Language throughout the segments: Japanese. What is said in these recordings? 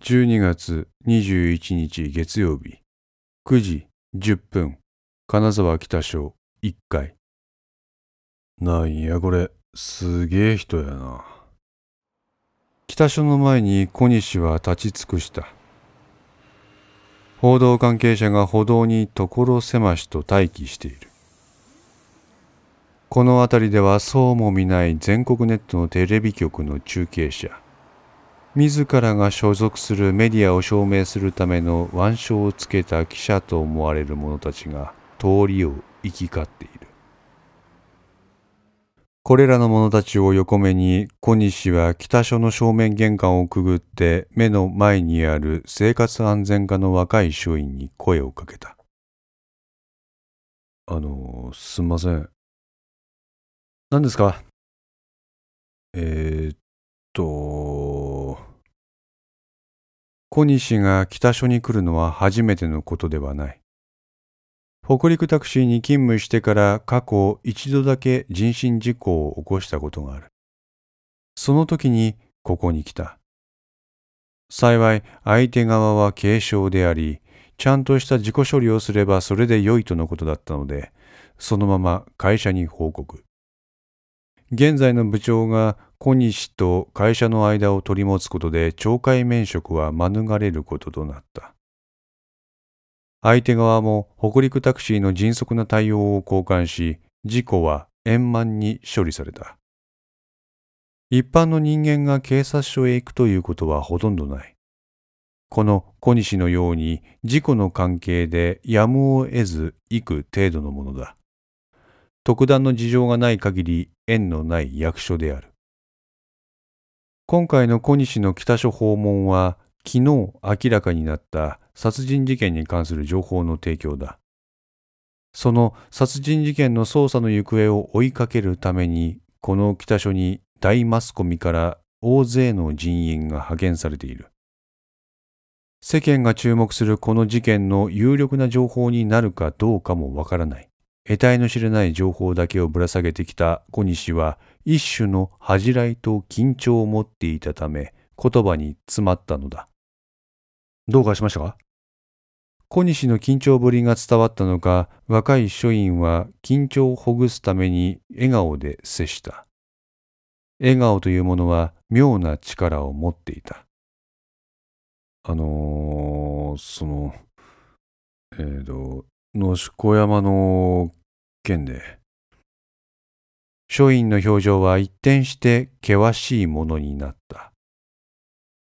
12月21日月曜日。9時10分。金沢北署1階。なんやこれ。すげえ人やな。北署の前に小西は立ち尽くした。報道関係者が歩道に所狭しと待機している。この辺りではそうも見ない全国ネットのテレビ局の中継車自らが所属するメディアを証明するための腕章をつけた記者と思われる者たちが通りを行き交っている。これらの者たちを横目に小西は北署の正面玄関をくぐって目の前にある生活安全課の若い署員に声をかけた。あのすんません。何ですか？えー、っと、小西が北署に来るのは初めてのことではない。北陸タクシーに勤務してから過去一度だけ人身事故を起こしたことがある。その時にここに来た。幸い相手側は軽傷であり、ちゃんとした自己処理をすればそれで良いとのことだったので、そのまま会社に報告。現在の部長が小西と会社の間を取り持つことで懲戒免職は免れることとなった。相手側も北陸タクシーの迅速な対応を交換し、事故は円満に処理された。一般の人間が警察署へ行くということはほとんどない。この小西のように事故の関係でやむを得ず行く程度のものだ。特段の事情がない限り縁のない役所である。今回の小西の北署訪問は昨日明らかになった殺人事件に関する情報の提供だ。その殺人事件の捜査の行方を追いかけるためにこの北署に大マスコミから大勢の人員が派遣されている。世間が注目するこの事件の有力な情報になるかどうかもわからない。得体の知れない情報だけをぶら下げてきた小西は一種の恥じらいと緊張を持っていたため言葉に詰まったのだ。どうかしましたか？小西の緊張ぶりが伝わったのか若い署員は緊張をほぐすために笑顔で接した。笑顔というものは妙な力を持っていた。あのー、その、えっ、ー、と、野子山の件で、署員の表情は一転して険しいものになった。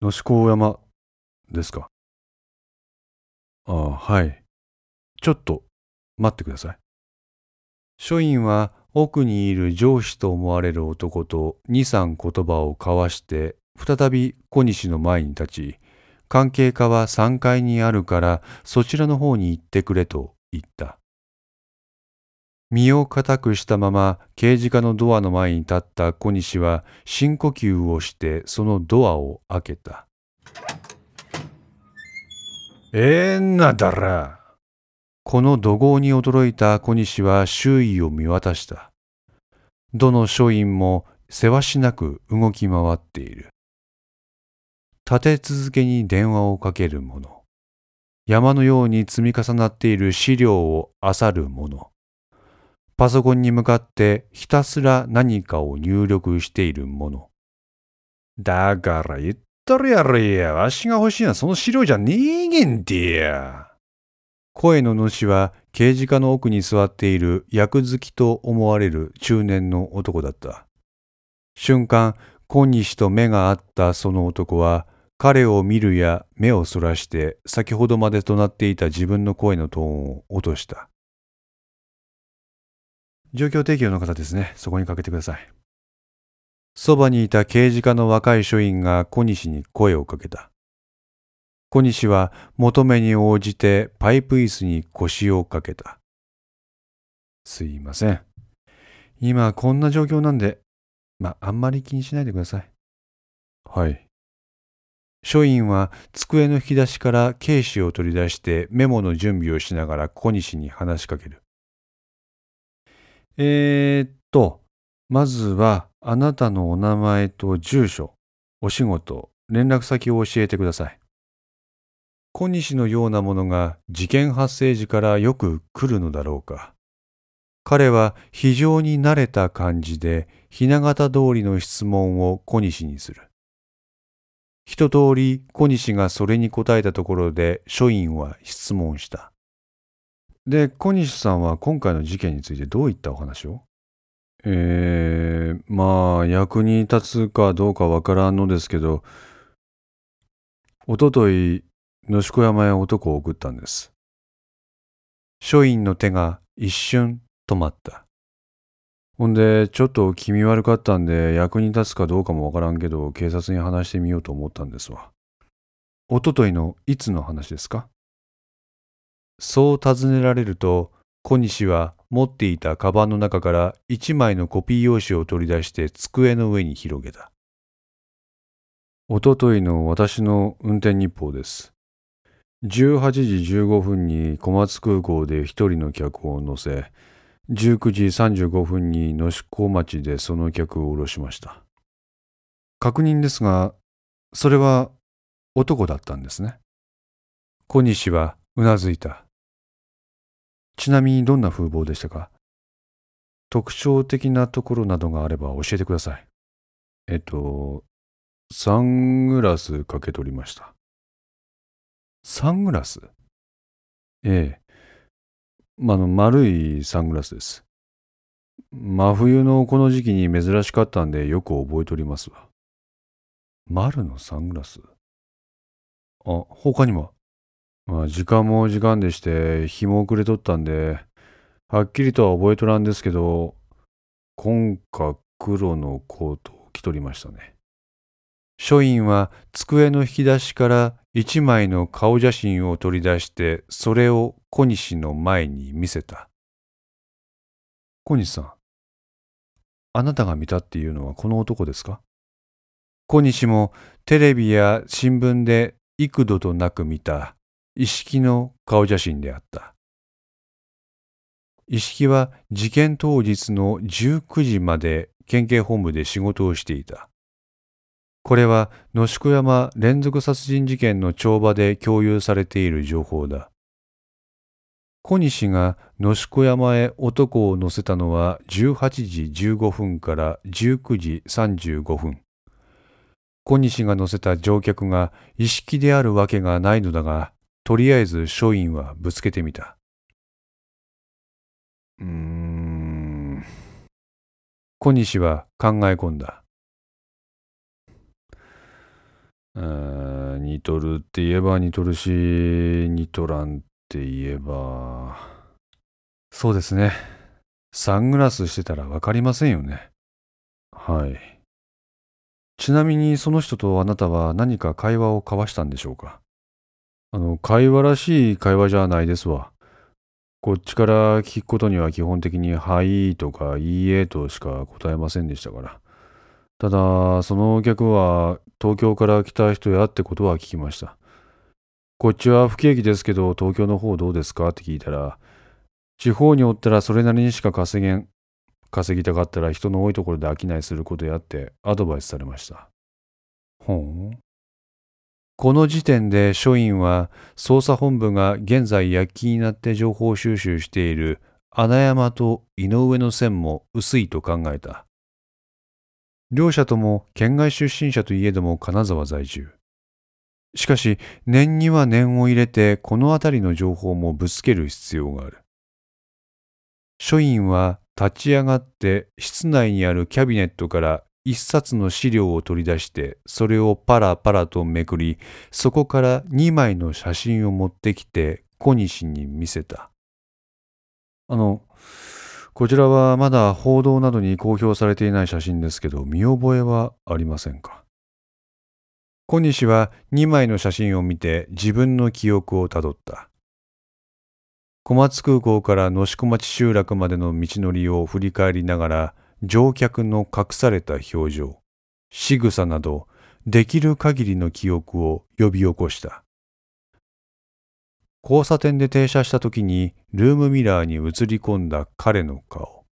野志高山ですか？ああ、はい。ちょっと待ってください。署員は奥にいる上司と思われる男と二三言葉を交わして再び小西の前に立ち、関係課は3階にあるからそちらの方に行ってくれと言った。身を固くしたまま刑事課のドアの前に立った小西は深呼吸をしてそのドアを開けた。えんなだら。この怒号に驚いた小西は周囲を見渡した。どの署員もせわしなく動き回っている。立て続けに電話をかける者。山のように積み重なっている資料を漁る者。パソコンに向かってひたすら何かを入力しているもの。だから言っとるやろや。わしが欲しいのはその資料じゃねえげんてや。声の主は刑事課の奥に座っている役好きと思われる中年の男だった。瞬間、今日と目が合ったその男は、彼を見るや目をそらして先ほどまでとなっていた自分の声のトーンを落とした。状況提供の方ですね。そこにかけてください。そばにいた刑事課の若い署員が小西に声をかけた。小西は求めに応じてパイプ椅子に腰をかけた。すいません。今こんな状況なんで、まあ、んまり気にしないでください。はい。署員は机の引き出しからケーシを取り出してメモの準備をしながら小西に話しかける。えー、っと、まずはあなたのお名前と住所、お仕事、連絡先を教えてください。小西のようなものが事件発生時からよく来るのだろうか。彼は非常に慣れた感じで、ひな形通りの質問を小西にする。一通り小西がそれに答えたところで書院は質問した。で、小西さんは今回の事件についてどういったお話を？えー、まあ、役に立つかどうかわからんのですけど、おととい、野宿山へ男を送ったんです。書院の手が一瞬止まった。ほんで、ちょっと気味悪かったんで、役に立つかどうかもわからんけど、警察に話してみようと思ったんですわ。おとといのいつの話ですか？そう尋ねられると、小西は持っていたカバンの中から一枚のコピー用紙を取り出して机の上に広げた。おとといの私の運転日報です。18時15分に小松空港で一人の客を乗せ、19時35分に野宿町でその客を降ろしました。確認ですが、それは男だったんですね。小西はうなずいた。ちなみにどんな風貌でしたか？特徴的なところなどがあれば教えてください。えっと、サングラスかけ取りました。サングラス？ええ。まあの、丸いサングラスです。真冬のこの時期に珍しかったんでよく覚えておりますわ。丸のサングラス？あ、他にも？まあ、時間も時間でして、日も遅れとったんで、はっきりとは覚えとらんですけど、紺か黒のコートを着とりましたね。書院は机の引き出しから一枚の顔写真を取り出してそれを小西の前に見せた。小西さん、あなたが見たっていうのはこの男ですか？小西もテレビや新聞で幾度となく見た一式の顔写真であった。一式は事件当日の19時まで県警本部で仕事をしていた。これは野宿山連続殺人事件の帳場で共有されている情報だ。小西が野宿山へ男を乗せたのは18時15分から19時35分。小西が乗せた乗客が意識であるわけがないのだが、とりあえず署員はぶつけてみた。うーん。小西は考え込んだ。似とるって言えば似とるし、似とらんって言えば。そうですね。サングラスしてたらわかりませんよね。はい。ちなみにその人とあなたは何か会話を交わしたんでしょうか？あの、会話らしい会話じゃないですわ。こっちから聞くことには基本的にはいとかいいえとしか答えませんでしたから。ただ、そのお客は東京から来た人やってことは聞きました。こっちは不景気ですけど、東京の方どうですかって聞いたら、地方におったらそれなりにしか稼げん。稼ぎたかったら人の多いところで商いすることやってアドバイスされました。ほん。この時点で署員は捜査本部が現在躍起になって情報収集している穴山と井上の線も薄いと考えた。両者とも県外出身者といえども金沢在住。しかし、念には念を入れて、この辺りの情報もぶつける必要がある。署員は立ち上がって室内にあるキャビネットから一冊の資料を取り出して、それをパラパラとめくり、そこから二枚の写真を持ってきて小西に見せた。あの、こちらはまだ報道などに公表されていない写真ですけど、見覚えはありませんか？小西は2枚の写真を見て自分の記憶をたどった。小松空港から野宿町集落までの道のりを振り返りながら、乗客の隠された表情、仕草など、できる限りの記憶を呼び起こした。交差点で停車した時にルームミラーに映り込んだ彼の顔。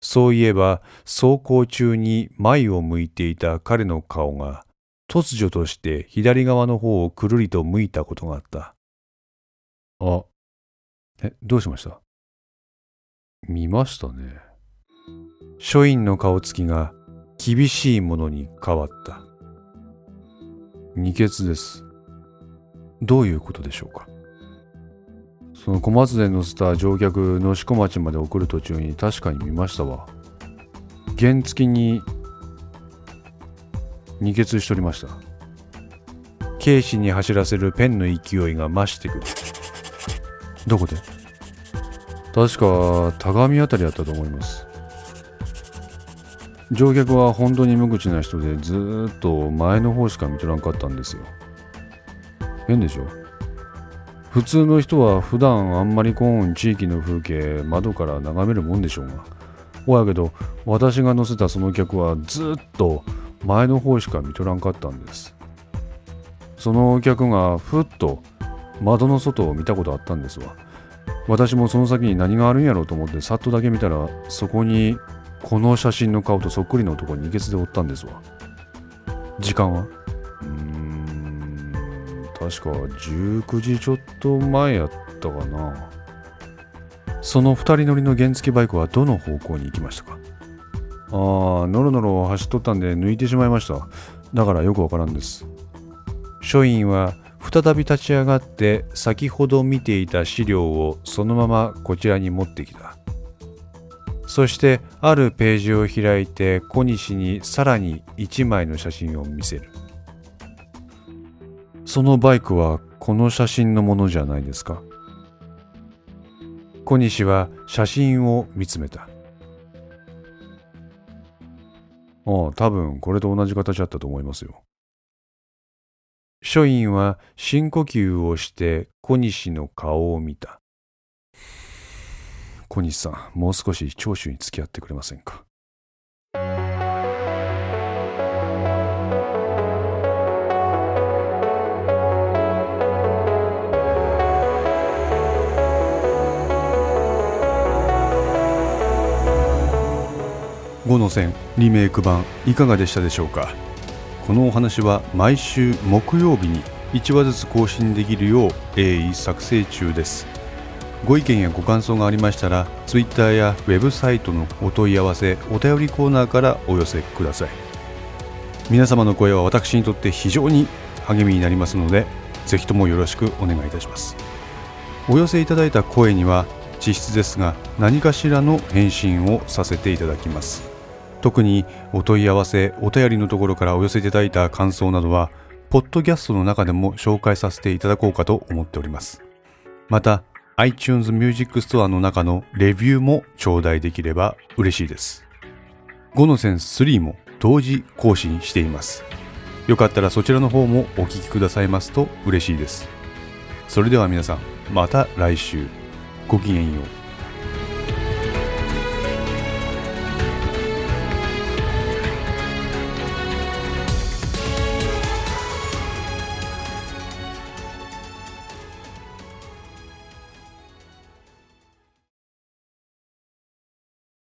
そういえば走行中に前を向いていた彼の顔が突如として左側の方をくるりと向いたことがあった。あ、え、どうしました？見ましたね。書院の顔つきが厳しいものに変わった。二血です。どういうことでしょうか？その小松で乗せた乗客能子町まで送る途中に確かに見ましたわ。原付に二血しとりました。警視に走らせるペンの勢いが増してくる。どこで？確か田上あたりだったと思います。乗客は本当に無口な人でずっと前の方しか見とらんかったんですよ。変でしょ？普通の人は普段あんまりこん地域の風景窓から眺めるもんでしょうが。ほやけど私が乗せたその客はずっと前の方しか見とらんかったんです。その客がふっと窓の外を見たことあったんですわ。私もその先に何があるんやろうと思ってさっとだけ見たらそこにこの写真の顔とそっくりの男に血でおったんですわ。時間は？うーん、確か19時ちょっと前やったかな。その2人乗りの原付バイクはどの方向に行きましたか？ああ、ノロノロ走っとったんで抜いてしまいました。だからよくわからんです。署員は再び立ち上がって先ほど見ていた資料をそのままこちらに持ってきた。そしてあるページを開いて小西にさらに1枚の写真を見せる。そのバイクはこの写真のものじゃないですか小西は写真を見つめた。ああ、多分これと同じ形だったと思いますよ。書院は深呼吸をして小西の顔を見た。小西さん、もう少し聴取に付き合ってくれませんか？5の線リメイク版いかがでしたでしょうか？このお話は毎週木曜日に1話ずつ更新できるよう鋭意作成中です。ご意見やご感想がありましたら Twitter やウェブサイトのお問い合わせお便りコーナーからお寄せください。皆様の声は私にとって非常に励みになりますのでぜひともよろしくお願いいたします。お寄せいただいた声には実質ですが何かしらの返信をさせていただきます。特にお問い合わせお便りのところからお寄せいただいた感想などはポッドキャストの中でも紹介させていただこうかと思っております。また iTunes Music Store の中のレビューも頂戴できれば嬉しいです。5のセンス3も同時更新しています。よかったらそちらの方もお聴きくださいますと嬉しいです。それでは皆さん、また来週。ごきげんよう。